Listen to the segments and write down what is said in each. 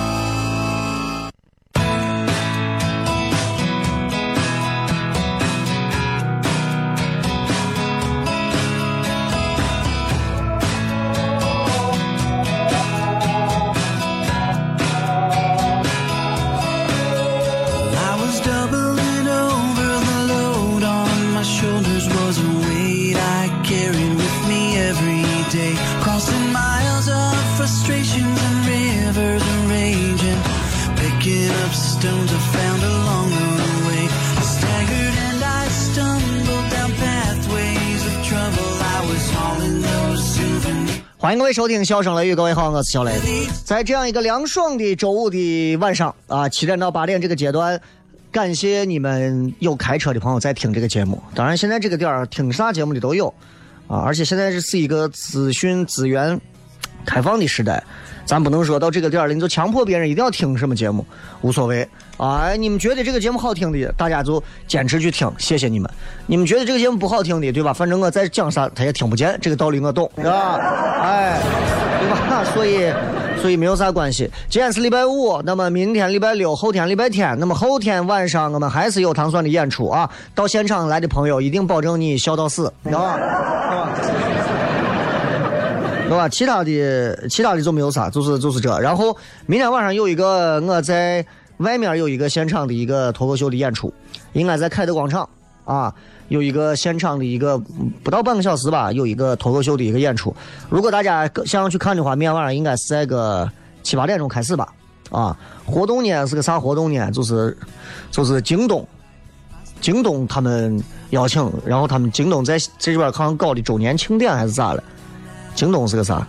欢迎各位收听《笑声雷雨》，各位好，我是小雷。在这样一个凉爽的周五的晚上啊，七点到八点这个阶段，感谢你们有开车的朋友在听这个节目。当然，现在这个点儿听啥节目的都有啊，而且现在这是一个资讯资源开放的时代，咱不能说到这个点儿了你就强迫别人一定要听什么节目，无所谓啊。你们觉得这个节目好听的，大家就坚持去听，谢谢你们。你们觉得这个节目不好听的，对吧？反正我在讲啥他也听不见，这个道理我懂，是吧？哎，对吧？所以。所以没有啥关系。今天是礼拜五，那么明天礼拜六，后天礼拜天，那么后天晚上我们还是有糖蒜的演出啊！到现场来的朋友，一定保证你笑到死，知道吧？对吧？其他的其他的就没有啥，就是就是这。然后明天晚上有一个我在外面有一个现场的一个脱口秀的演出，应该在凯德广场啊，有一个现场的一个不到半个小时吧，有一个脱口秀的一个演出。如果大家想要去看的话，明天晚上应该是在个七八点钟开始吧。啊，活动呢是个啥活动呢？就是就是京东，京东他们邀请，然后他们京东在这边好像搞的周年庆典还是咋了？京东是个啥？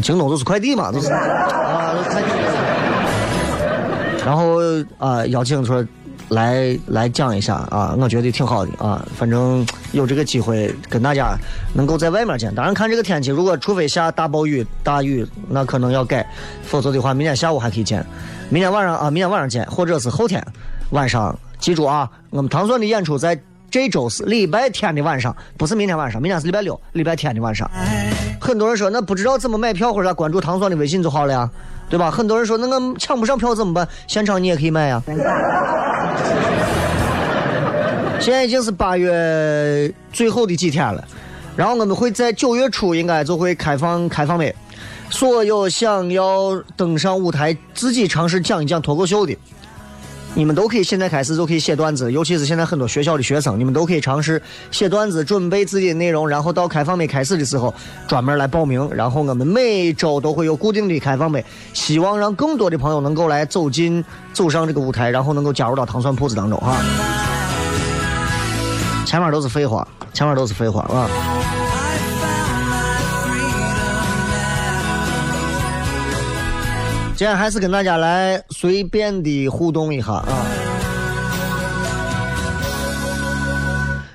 京东就是快递嘛，就是啊，快递。然后啊，邀请说来来讲一下啊，我觉得挺好的啊，反正有这个机会跟大家能够在外面见。当然看这个天气，如果除非下大暴雨、大雨，那可能要改，否则的话，明天下午还可以见。明天晚上啊，明天晚上见，或者是后天晚上。记住啊，我们唐蒜的演出在这周是礼拜天的晚上，不是明天晚上，明天是礼拜六，礼拜天的晚上。很多人说那不知道怎么买票或者关注糖蒜的微信就好了呀，对吧？很多人说那我抢不上票怎么办？现场你也可以买呀。现在已经是八月最后的几天了，然后我们会在九月初应该就会开放开放麦，所有想要登上舞台自己尝试讲一讲脱口秀的。你们都可以现在开始就可以写段子，尤其是现在很多学校的学生，你们都可以尝试写段子，准备自己的内容，然后到开放麦开始的时候专门来报名。然后我们每周都会有固定的开放麦，希望让更多的朋友能够来走进、走上这个舞台，然后能够加入到糖蒜铺子当中哈。前面都是废话，前面都是废话啊。今天还是跟大家来随便的互动一下啊。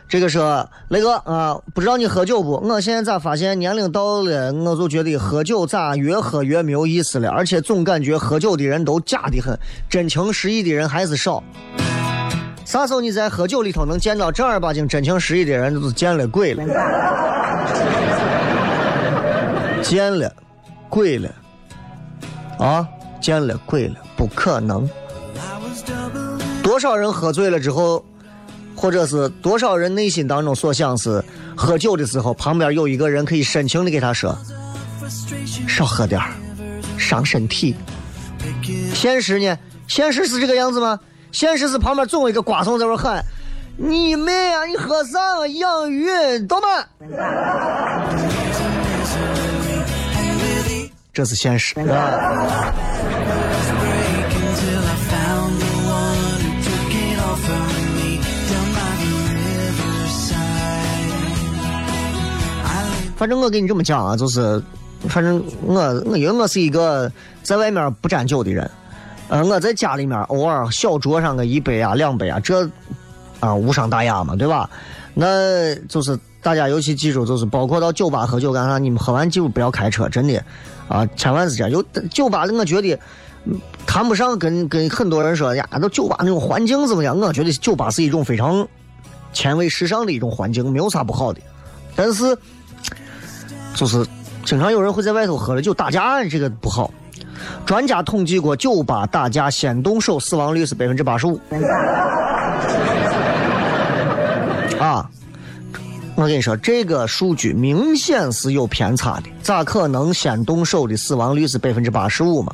这个是雷哥啊，不知道你喝酒不？我现在咋发现年龄到了，我就觉得喝酒咋越喝越没有意思了，而且总感觉喝酒的人都假的很，真情实意的人还是少。啥时候你在喝酒里头能见到正儿八经真情实意的人，都是见了鬼了，见了鬼了。啊，见了鬼了，不可能。多少人喝醉了之后，或者是多少人内心当中所想是，喝酒的时候旁边有一个人可以深情的给他说，少喝点，伤身体。现实呢？现实是这个样子吗？现实是旁边总有一个瓜怂在那喊：“你妹啊！你喝啥？养鱼，懂吗？”这是现实。啊反正我跟你这么讲啊，就是，反正我我因为我是一个在外面不沾酒的人，呃，我在家里面偶尔小酌上个一杯啊两杯啊，这啊无伤大雅嘛，对吧？那就是大家尤其记住，就是包括到酒吧喝酒干啥，你们喝完酒不要开车，真的啊，千万是这样。有酒吧，我觉得谈不上跟跟很多人说呀，都酒吧那种环境怎么样？我觉得酒吧是一种非常前卫时尚的一种环境，没有啥不好的，但是。就是经常有人会在外头喝了酒打架，这个不好。专家统计过，酒吧打架先动手死亡率是百分之八十五。啊，我跟你说，这个数据明显是有偏差的。咋可能先动手的死亡率是百分之八十五嘛？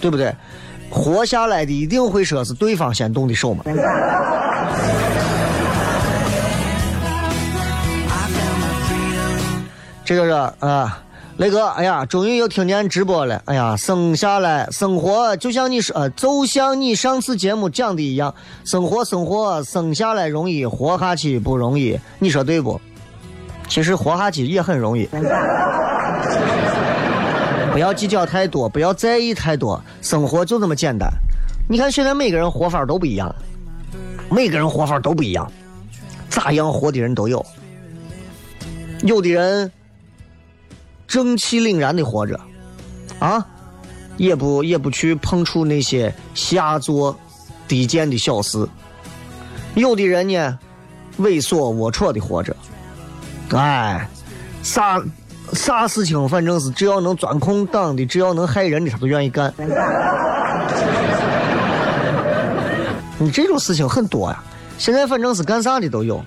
对不对？活下来的一定会说是对方先动的手嘛？这个是啊，雷哥，哎呀，终于又听见直播了。哎呀，生下来生活就像你说，呃，就像你上次节目讲的一样，生活生活生下来容易，活下去不容易。你说对不？其实活下去也很容易。不要计较太多，不要在意太多，生活就这么简单。你看现在每个人活法都不一样，每个人活法都不一样，咋样活的人都有，有的人。正气凛然的活着，啊，也不也不去碰触那些下作、低贱的小事。有的人呢，猥琐龌龊的活着，哎，啥啥事情，反正是只要能钻空档的，只要能害人的，他都愿意干。你这种事情很多呀，现在反正是干啥的都有。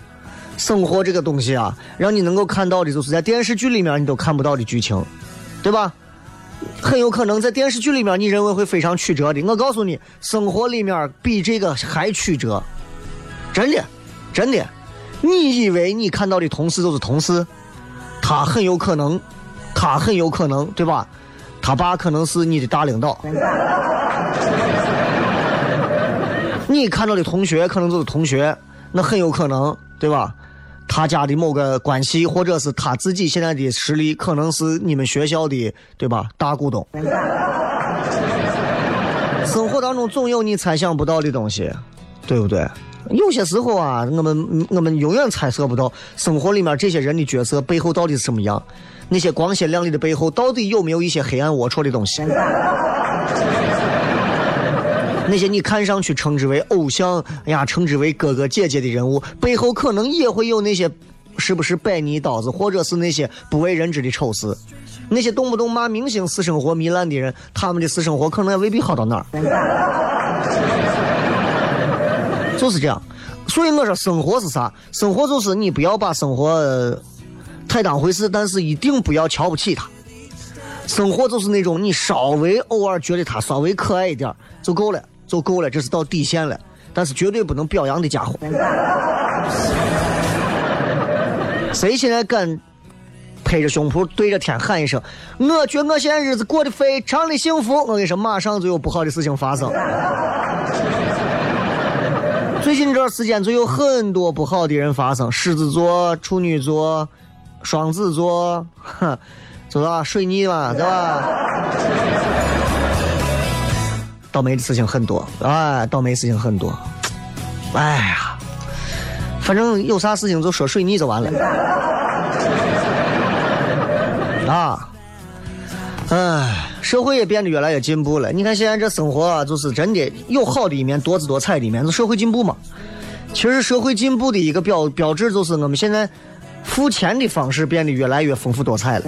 生活这个东西啊，让你能够看到的，就是在电视剧里面你都看不到的剧情，对吧？很有可能在电视剧里面你认为会非常曲折的，我告诉你，生活里面比这个还曲折，真的，真的。你以为你看到的同事都是同事，他很有可能，他很有可能，对吧？他爸可能是你的大领导。你看到的同学可能就是同学，那很有可能，对吧？他家的某个关系，或者是他自己现在的实力，可能是你们学校的，对吧？大股东。生活当中总有你猜想不到的东西，对不对？有些时候啊，我们我们永远猜测不到生活里面这些人的角色背后到底是什么样，那些光鲜亮丽的背后到底有没有一些黑暗龌龊的东西？那些你看上去称之为偶像，哎呀，称之为哥哥姐姐的人物，背后可能也会有那些，是不是摆泥刀子，或者是那些不为人知的丑事。那些动不动骂明星私生活糜烂的人，他们的私生活可能也未必好到哪儿。就是这样，所以我说生活是啥？生活就是你不要把生活太当回事，但是一定不要瞧不起他。生活就是那种你稍微偶尔觉得他稍微可爱一点就够了。就够了，这是到底线了，但是绝对不能表扬的家伙。谁现在敢拍着胸脯对着天喊一声：“我觉我现在日子过得非常的幸福。”我跟你说，马上就有不好的事情发生。最近这段时间就有很多不好的人发生：狮子座、处女座、双子座，哼，知道吧？水逆嘛，对吧？倒霉的事情很多，哎，倒霉事情很多，哎呀，反正有啥事情就说水逆就完了，啊，哎，社会也变得越来越进步了。你看现在这生活啊，就是真的有好的一面，多姿多彩的一面，就社会进步嘛。其实社会进步的一个标标志，就是我们现在付钱的方式变得越来越丰富多彩了。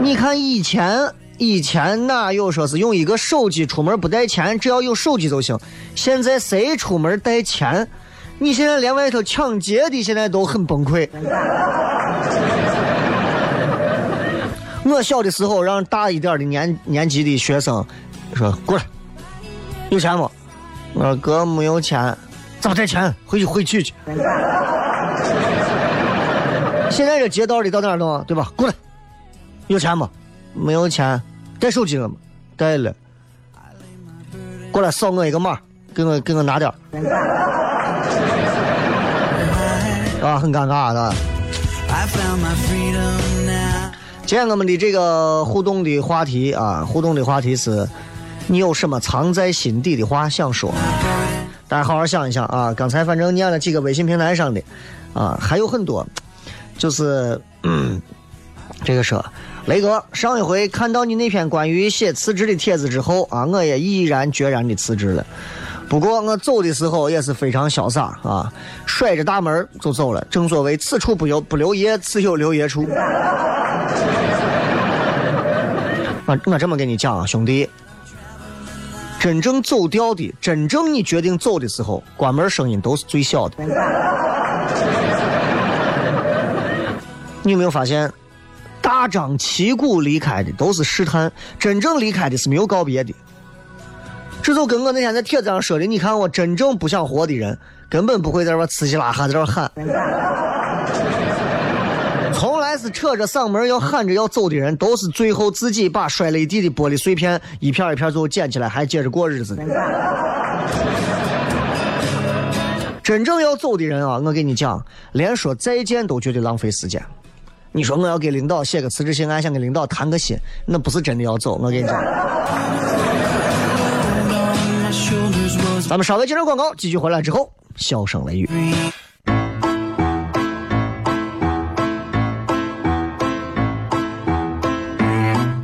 你看以前以前哪有说是用一个手机出门不带钱，只要有手机就行。现在谁出门带钱？你现在连外头抢劫的现在都很崩溃。我小的时候让大一点的年年级的学生说过来，有钱不？我说哥没有钱，咋带钱？回去回去去。现在这街道里到哪儿弄？对吧？过来，有钱不？没有钱，带手机了吗？带了。过来扫我一个码，给我给我拿点 啊，很尴尬的。今天我们的这个互动的话题啊，互动的话题是：你有什么藏在心底的话想说？大家好好想一想啊！刚才反正念了几个微信平台上的啊，还有很多，就是嗯，这个说雷哥，上一回看到你那篇关于写辞职的帖子之后啊，我也毅然决然的辞职了。不过我走的时候也是非常潇洒啊，甩着大门就走了。正所谓此处不留不留爷，自有留爷处。我我这么跟你讲啊，兄弟，真正走掉的，真正你决定走的时候，关门声音都是最小的。你有没有发现，大张旗鼓离开的都是试探，真正离开的是没有告别的。这就跟我那天在帖子上说的，你看我真正不想活的人，根本不会在这呲稀拉哈在这喊。从来是扯着嗓门要喊着要走的人，都是最后自己把摔了一地的玻璃碎片一片一片最后捡起来，还接着过日子的。真正要走的人啊，我跟你讲，连说再见都觉得浪费时间。你说我要给领导写个辞职信，俺想跟领导谈个心，那不是真的要走。我跟你讲。咱们稍微接着广告，继续回来之后，笑声雷雨。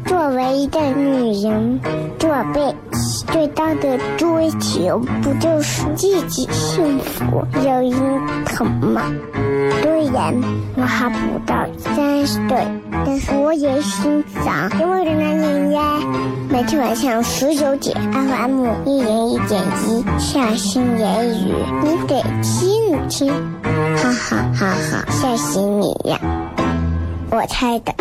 作为一个女人，做辈子最大的追求，不就是自己幸福、有人疼吗？虽然我还不到三十岁，但是我也心脏因为的那年呀，每天晚上十九点，FM 一零一点一，下心言语，你得听听，哈哈哈哈，吓死你呀！我猜的。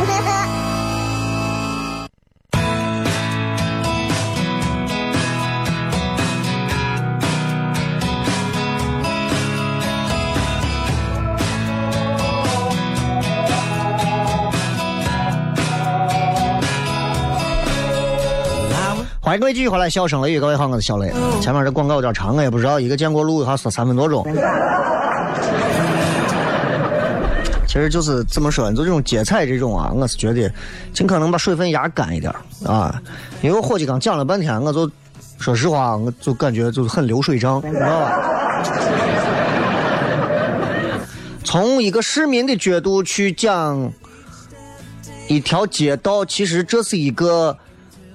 欢迎各位继续回来，笑声雷雨，各位好，我是小雷。前面这广告有点长，我也不知道一个建国路还说三分多钟。其实就是怎么说，就这种接彩这种啊，我是觉得尽可能把水分压干一点啊。因为我伙计刚讲了半天，我就说实话，我就感觉就是很流水账，知道吧？从一个市民的角度去讲一条街道，其实这是一个。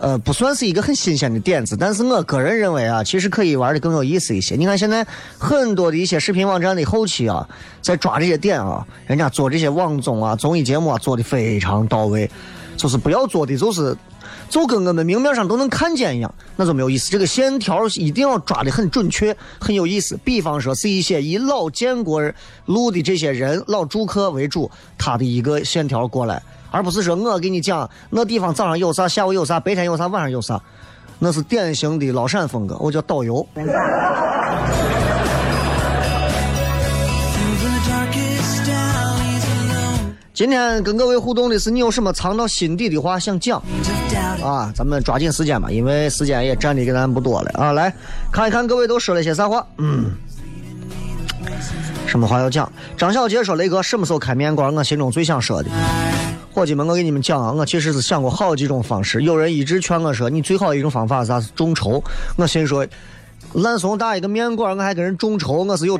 呃，不算是一个很新鲜的点子，但是我个人认为啊，其实可以玩的更有意思一些。你看现在很多的一些视频网站的后期啊，在抓这些点啊，人家做这些网综啊、综艺节目啊，做的非常到位。就是不要做的，就是就跟我们明面上都能看见一样，那就没有意思。这个线条一定要抓的很准确，很有意思。比方说是一些以老建国路的这些人、老住客为主，他的一个线条过来。而不是说我给你讲那地方早上有啥，下午有啥，白天有啥，晚上有啥，那是典型的老陕风格。我叫导游。今天跟各位互动的是你有什么藏到心底的话想讲啊？咱们抓紧时间吧，因为时间也占的给咱不多了啊。来看一看各位都说了些啥话。嗯，什么话要讲？张小杰说：“雷哥什么时候开面馆？我心中最想说的。”伙计们，我给你们讲啊，我其实是想过好几种方式。有人一直劝我说，你最好一种方法是啥？是众筹。我心说，烂怂大一个面馆，我还跟人众筹，我是有。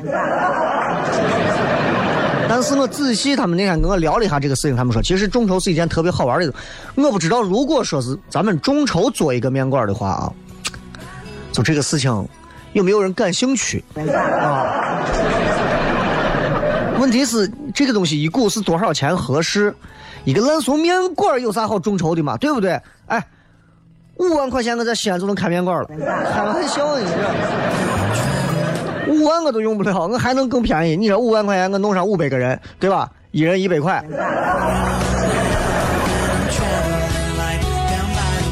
但是我仔细，他们那天跟我聊了一下这个事情，他们说，其实众筹是一件特别好玩的。我不知道，如果说是咱们众筹做一个面馆的话啊，就这个事情有没有人感兴趣啊？问题是这个东西一股是多少钱合适？一个烂怂面馆有啥好众筹的嘛？对不对？哎，五万块钱我在西安就能开面馆了，开玩笑你这，五万我都用不了，我还能更便宜。你说五万块钱我弄上五百个人，对吧？一人一百块。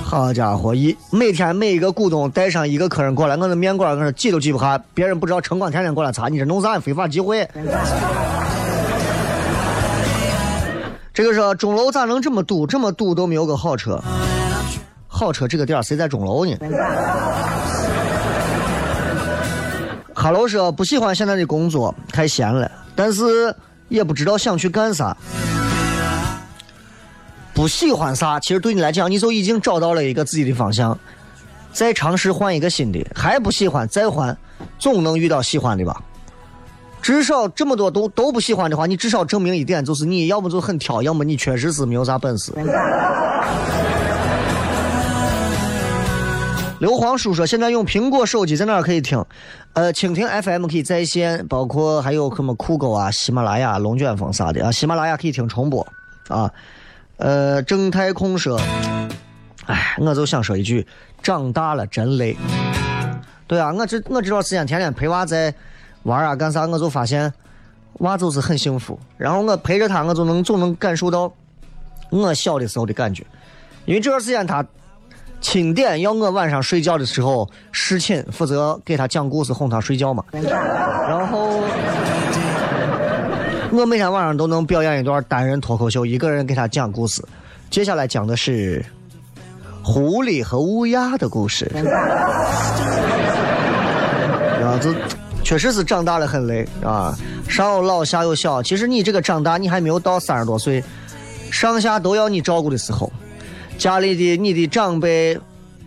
好家伙，一每天每一个股东带上一个客人过来，我的面馆我说挤都挤不下，别人不知道城管天天过来查，你这弄啥非法集会？这个说钟楼咋能这么堵？这么堵都没有个好车，好车这个点儿谁在钟楼呢？哈喽说不喜欢现在的工作，太闲了，但是也不知道想去干啥。不喜欢啥，其实对你来讲，你就已经找到了一个自己的方向。再尝试换一个新的，还不喜欢再换，总能遇到喜欢的吧？至少这么多都都不喜欢的话，你至少证明一点，就是你要么就很挑，要么你确实是没有啥本事。刘皇叔说：“现在用苹果手机在哪儿可以听？呃，蜻蜓 FM 可以在线，包括还有什么酷狗啊、喜马拉雅、龙卷风啥的啊。喜马拉雅可以听重播啊。呃，正太空说，哎，我就想说一句，长大了真累。对啊，我这我这段时间天天陪娃在玩啊干啥，我就发现娃就是很幸福。然后我陪着他，我就能总能感受到我小的时候的感觉。因为这段时间他钦点要我晚上睡觉的时候侍寝，负责给他讲故事哄他睡觉嘛。然后。我每天晚上都能表演一段单人脱口秀，一个人给他讲故事。接下来讲的是狐狸和乌鸦的故事。啊，这确实是长大了很累啊，上有老下有小。其实你这个长大，你还没有到三十多岁，上下都要你照顾的时候，家里的你的长辈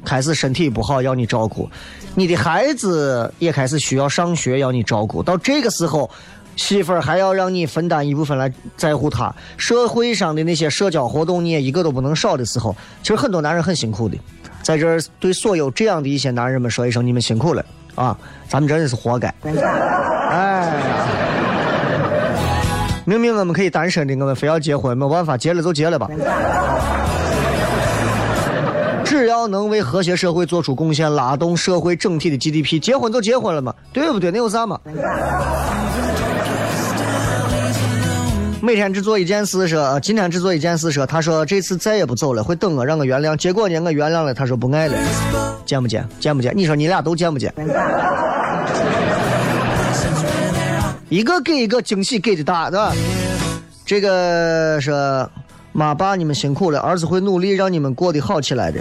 开始身体不好要你照顾，你的孩子也开始需要上学要你照顾。到这个时候。媳妇儿还要让你分担一部分来在乎她，社会上的那些社交活动你也一个都不能少的时候，其实很多男人很辛苦的。在这儿对所有这样的一些男人们说一声，你们辛苦了啊！咱们真的是活该。哎呀，明明我们可以单身的，我们非要结婚，没办法，结了就结了吧。只要能为和谐社会做出贡献，拉动社会整体的 GDP，结婚就结婚了嘛，对不对？那有啥嘛？每天只做一件事，说今天只做一件事，说他说这次再也不走了，会等我，让我原谅。结果呢，我原谅了，他说不爱了，见不见？见不见？你说你俩都见不见？一个给一个惊喜给的大，对吧？这个说妈爸你们辛苦了，儿子会努力让你们过得好起来的。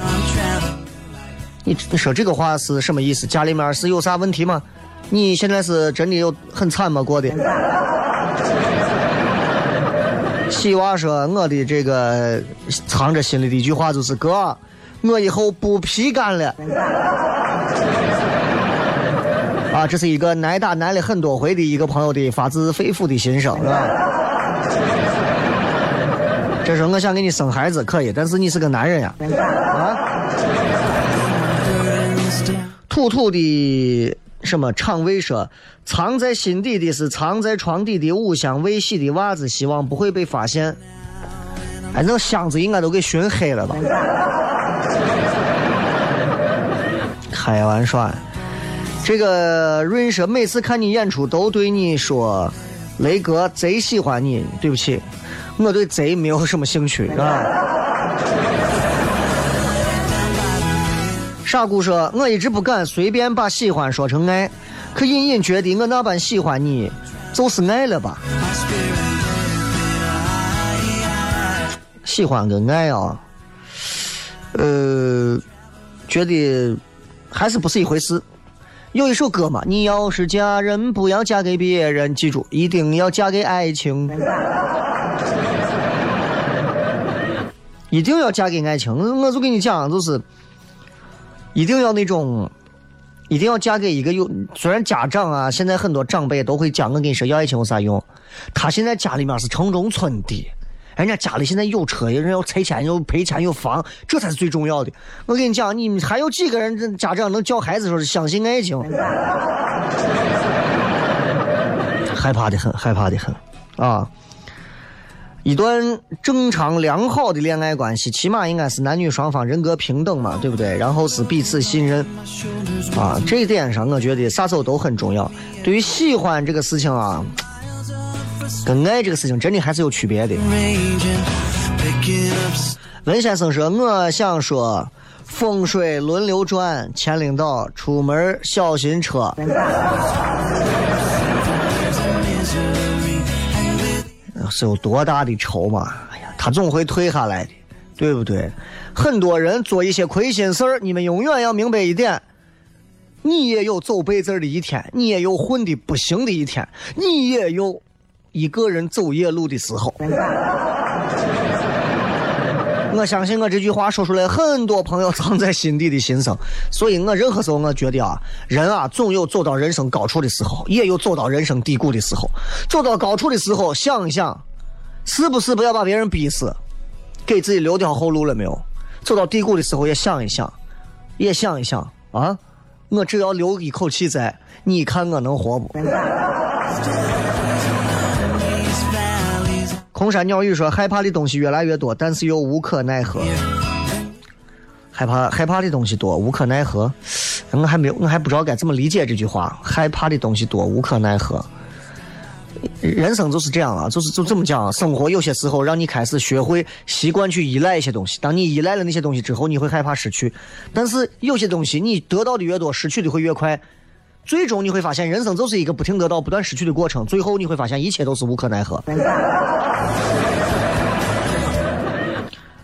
你你说这个话是什么意思？家里面是有啥问题吗？你现在是真的有很惨吗？过的？喜娃说：“我的这个藏着心里的一句话就是哥，我以后不皮干了。”啊，这是一个挨打挨了很多回的一个朋友的发自肺腑的心声，是吧？这是我想给你生孩子可以，但是你是个男人呀，啊？土土的。什么肠胃说，藏在心底的是藏在床底的五香未洗的袜子，希望不会被发现。哎，那箱子应该都给熏黑了吧？开玩笑。这个润说，每次看你演出都对你说，雷哥贼喜欢你。对不起，我对贼没有什么兴趣，是傻姑说：“我一直不敢随便把喜欢说成爱，可隐隐觉得我那般喜欢你，就是爱了吧？喜欢跟爱啊，呃，觉得还是不是一回事。有一首歌嘛，你要是嫁人，不要嫁给别人，记住，一定要嫁给爱情，一定要嫁给爱情。我就跟你讲，就是。”一定要那种，一定要嫁给一个有。虽然家长啊，现在很多长辈都会讲，我跟你说要爱情有啥用？他现在家里面是城中村的，人家家里现在有车，有人要拆迁，有赔钱，有房，这才是最重要的。我跟你讲，你还有几个人家长能教孩子说是相信爱情？害怕的很，害怕的很啊！一段正常良好的恋爱关系，起码应该是男女双方人格平等嘛，对不对？然后是彼此信任，啊，这一点上我觉得啥时候都很重要。对于喜欢这个事情啊，跟爱这个事情真的还是有区别的。文先生说：“我想说，风水轮流转，前领导出门小心车。是有多大的仇嘛？哎呀，他总会退下来的，对不对？很多人做一些亏心事儿，你们永远要明白一点：你也有走背字的一天，你也有混的不行的一天，你也有一个人走夜路的时候。我相信我这句话说出来，很多朋友藏在心底的心声。所以我任何时候我觉得啊，人啊总有走到人生高处的时候，也有走到人生低谷的时候。走到高处的时候，想一想，是不是不要把别人逼死，给自己留条后路了没有？走到低谷的时候，也想一想，也想一想啊，我只要留一口气在，你看我能活不？空山鸟语说：“害怕的东西越来越多，但是又无可奈何。害怕害怕的东西多，无可奈何。我还没有，我还不知道该怎么理解这句话。害怕的东西多，无可奈何。人生就是这样啊，就是就这么讲啊。生活有些时候让你开始学会习惯去依赖一些东西。当你依赖了那些东西之后，你会害怕失去。但是有些东西你得到的越多，失去的会越快。最终你会发现，人生就是一个不停得到、不断失去的过程。最后你会发现，一切都是无可奈何。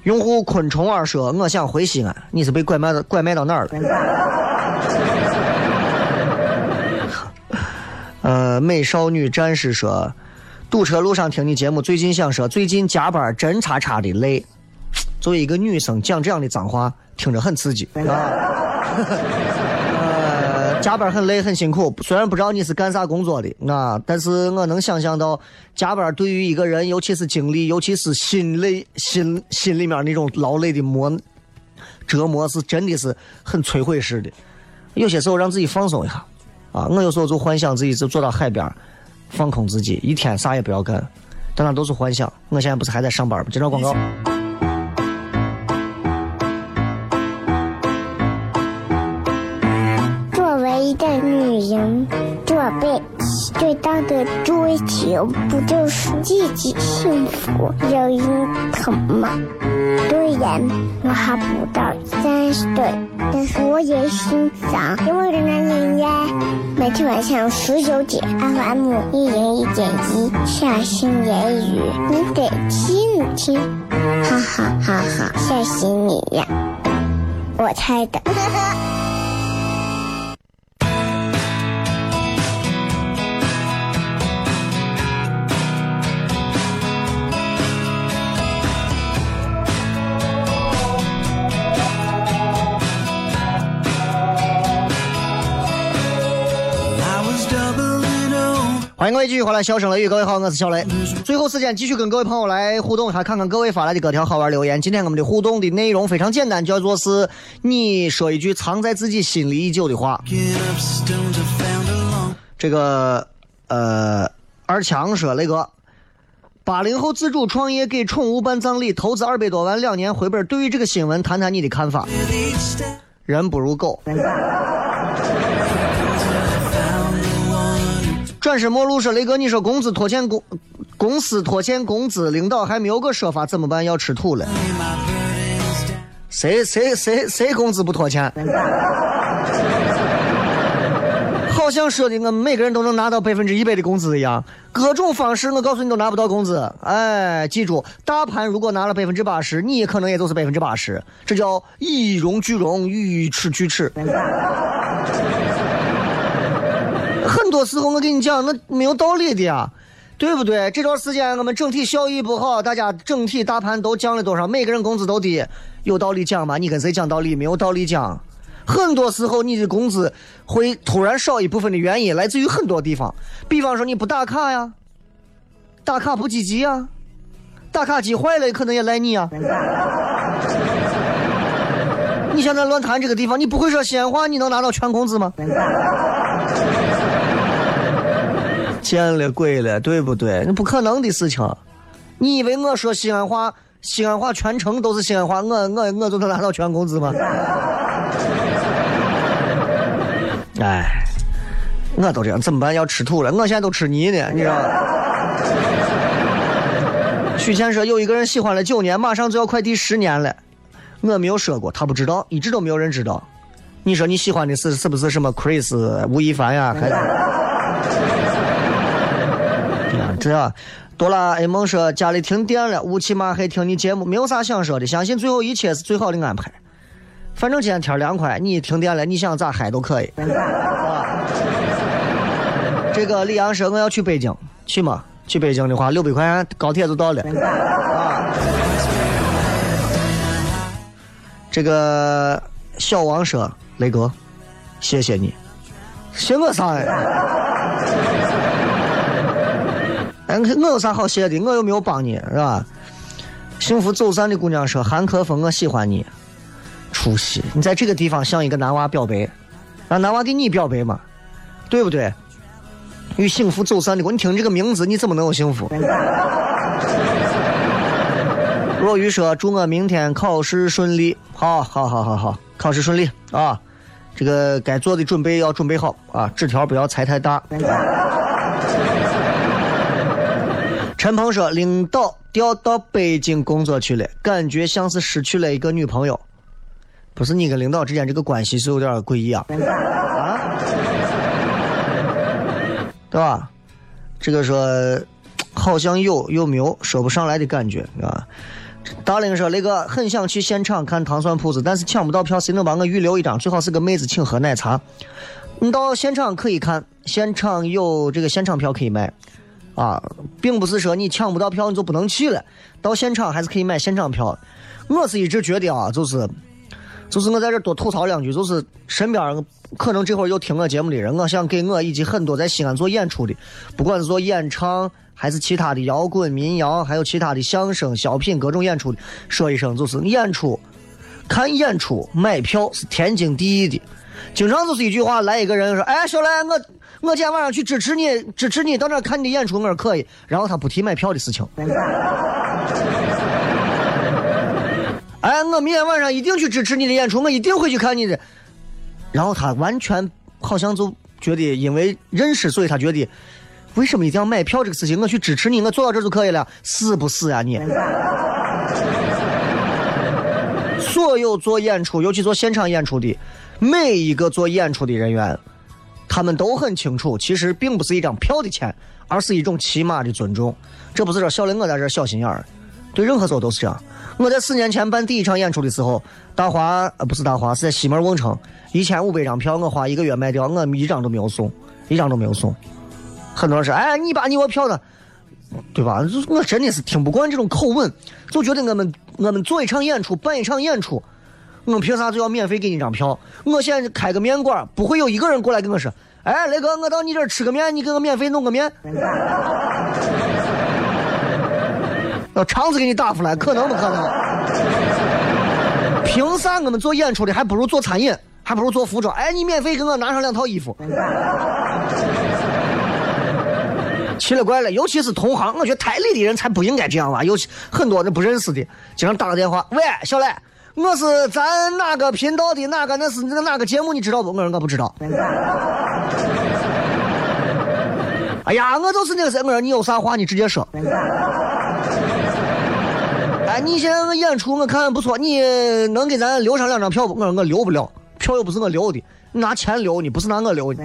用户昆虫儿说：“我想回西安，你是被拐卖到拐卖到哪儿了？” 呃，美少女战士说：“堵车路上听你节目，最近想说，最近加班真叉叉的累。作为一个女生讲这样的脏话，听着很刺激啊。加班很累很辛苦，虽然不知道你是干啥工作的啊，但是我能想象到加班对于一个人，尤其是精力，尤其是心累心心里面那种劳累的磨折磨，是真的是很摧毁式的。有些时候让自己放松一下啊，我有时候就幻想自己就坐到海边，放空自己，一天啥也不要干，但那都是幻想。我现在不是还在上班吗？接着广告。最大的追求不就是自己幸福、有人疼吗？虽然我还不到三十岁，但是我也心脏因为的男人呀。每天晚上十九点，FM 一零一点一，下心言语，你得听一听，哈哈哈哈，吓死你呀！我猜的。欢迎各位继续回来，笑声雷雨，各位好，我是小雷。最后时间继续跟各位朋友来互动一下，看看各位发来的各条好玩留言。今天我们的互动的内容非常简单，叫做是你说一句藏在自己心里已久的话。这个呃，二强说那个八零后自主创业给宠物办葬礼，投资二百多万，两年回本。对于这个新闻，谈谈你的看法。人不如狗。转身陌路说：“雷哥，你说工资拖欠公公司拖欠工资，领导还没有个说法，怎么办？要吃土了。谁谁谁谁工资不拖欠？好像说的我们每个人都能拿到百分之一百的工资一样，各种方式我告诉你都拿不到工资。哎，记住，大盘如果拿了百分之八十，你可能也就是百分之八十，这叫以荣俱荣，予取俱耻。有时候我跟你讲，那没有道理的呀，对不对？这段时间我们整体效益不好，大家整体大盘都降了多少？每个人工资都低，有道理讲吗？你跟谁讲道理？没有道理讲。很多时候你的工资会突然少一部分的原因来自于很多地方，比方说你不打卡呀，打卡不积极呀，打卡机坏了可能也赖你啊。你现在乱谈这个地方，你不会说西安话，你能拿到全工资吗？见了鬼了，对不对？那不可能的事情，你以为我说西安话，西安话全程都是西安话，我我我就能拿到全工资吗？哎，我都这样，怎么办？要吃土了，我现在都吃泥呢，你知道吗？许谦说有一个人喜欢了九年，马上就要快第十年了，我没有说过，他不知道，一直都没有人知道。你说你喜欢的是是不是什么 Chris 吴亦凡呀？还是？这样，哆啦 A 梦说家里停电了，乌漆嘛黑听你节目，没有啥想说的，相信最后一切是最好的安排。反正今天天凉快，你停电了，你想咋嗨都可以。这个李阳说我要去北京，去吗？去北京的话，六百块钱高铁就到了。啊，这个小王说雷哥，谢谢你，谢我啥呀？我有啥好谢的？我又没有帮你，是吧？幸福走散的姑娘说：“韩可风，我喜欢你。”出息！你在这个地方向一个男娃表白，让男娃给你表白嘛？对不对？与幸福走散的，你听这个名字，你怎么能有幸福？若雨说：“祝我明天考试顺利。”好，好，好，好，好，考试顺利啊！这个该做的准备要准备好啊，纸条不要裁太大。陈鹏说：“领导调到北京工作去了，感觉像是失去了一个女朋友。不是你跟领导之间这个关系是有点诡异啊？啊？对吧？这个说好像有又没有说不上来的感觉啊。大林说：那个很想去现场看糖蒜铺子，但是抢不到票，谁能帮我预留一张？最好是个妹子，请喝奶茶。你到现场可以看，现场有这个现场票可以买。”啊，并不是说你抢不到票你就不能去了，到现场还是可以买现场票。我是一直觉得啊，就是，就是我在这多吐槽两句，就是身边可能这会儿有听我节目的人，我想给我以及很多在西安做演出的，不管是做演唱还是其他的摇滚、民谣，还有其他的相声、小品各种演出的，说一声，就是演出，看演出买票是天经地义的。经常就是一句话，来一个人说：“哎，小来，我我今天晚上去支持你，支持你到那看你的演出，我说可以。”然后他不提买票的事情。哎，我明天晚上一定去支持你的演出，我一定会去看你的。然后他完全好像就觉得，因为认识，所以他觉得为什么一定要买票这个事情？我去支持你，我坐到这就可以了，是不是啊你？所有做演出，尤其做现场演出的。每一个做演出的人员，他们都很清楚，其实并不是一张票的钱，而是一种起码的尊重。这不是说小林我在这小心眼儿，对任何时候都是这样。我在四年前办第一场演出的时候，大华呃不是大华，是在西门瓮城，一千五百张票，我花一个月卖掉，我一张都没有送，一张都没有送。很多人说，哎，你把你我票呢？对吧？我真的是听不惯这种口吻，就觉得我们我们做一场演出，办一场演出。我凭啥就要免费给你张票？我现在开个面馆，不会有一个人过来跟我说：“哎，雷哥，我到你这儿吃个面，你给我免费弄个面。”要肠子给你打出来，可能不可能？凭啥我们做演出的还不如做餐饮，还不如做服装？哎，你免费给我拿上两套衣服。奇了怪了，尤其是同行，我觉得台里的人才不应该这样吧。尤其很多的不认识的，经常打个电话：“喂，小赖。”我是咱哪个频道的哪个？那是那个哪个节目？你知道不？我说我不知道。哎呀，我就是那个谁。我说你有啥话你直接说。哎，你现在演出我看不错，你能给咱留上两张票不？我说我留不了，票又不是我留的，你拿钱留你，不是拿我留的。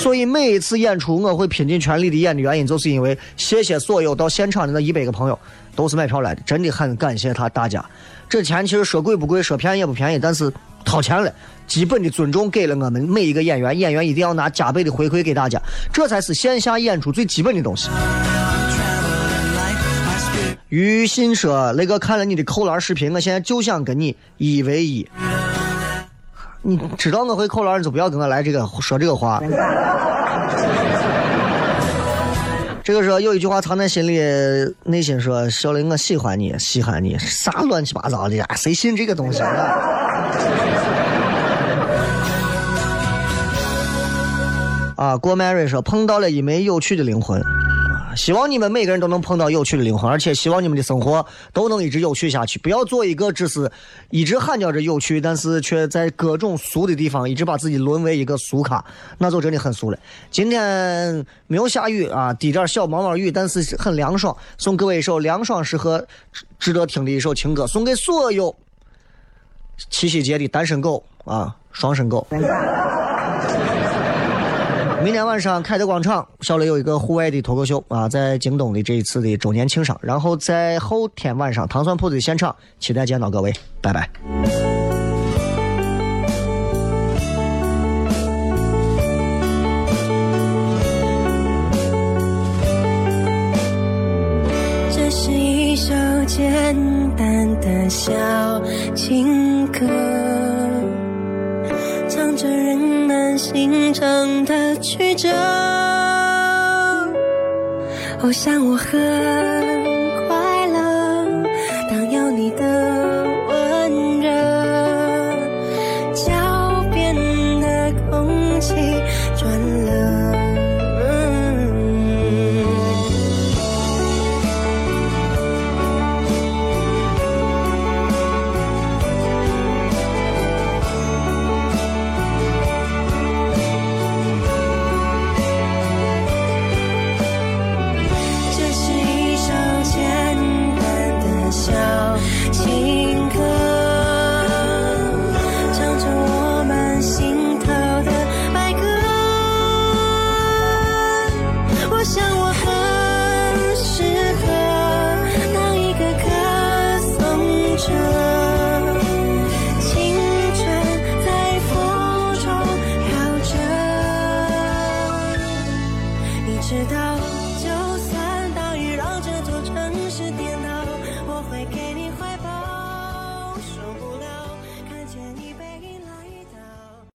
所以每一次演出，我会拼尽全力的演的原因，就是因为谢谢所有到现场的那一百个朋友，都是买票来的，真的很感谢他大家。这钱其实说贵不贵，说便宜也不便宜，但是掏钱了，基本的尊重给了我们每一个演员，演员一定要拿加倍的回馈给大家，这才是线下演出最基本的东西。于心说：“那个看了你的扣篮视频，我现在就想跟你一 v 一。”你知道我会扣篮，你就不要跟我来这个说这个话。这个时候有一句话藏在心里，内心说：“小林，我喜欢你，喜欢你，啥乱七八糟的呀，谁信这个东西？” 啊，郭曼瑞说：“碰到了一枚有趣的灵魂。”希望你们每个人都能碰到有趣的灵魂，而且希望你们的生活都能一直有趣下去。不要做一个只是一直喊叫着有趣，但是却在各种俗的地方一直把自己沦为一个俗咖，那就真的很俗了。今天没有下雨啊，滴点小毛毛雨，但是很凉爽。送各位一首凉爽、适合、值得听的一首情歌，送给所有七夕节的单身狗啊，双身狗。明天晚上凯德广场，小雷有一个户外的脱口秀啊，在京东的这一次的周年庆上，然后在后天晚上糖蒜铺子的现场，期待见到各位，拜拜。这是一首简单的小情歌。心肠的曲折。我想我和。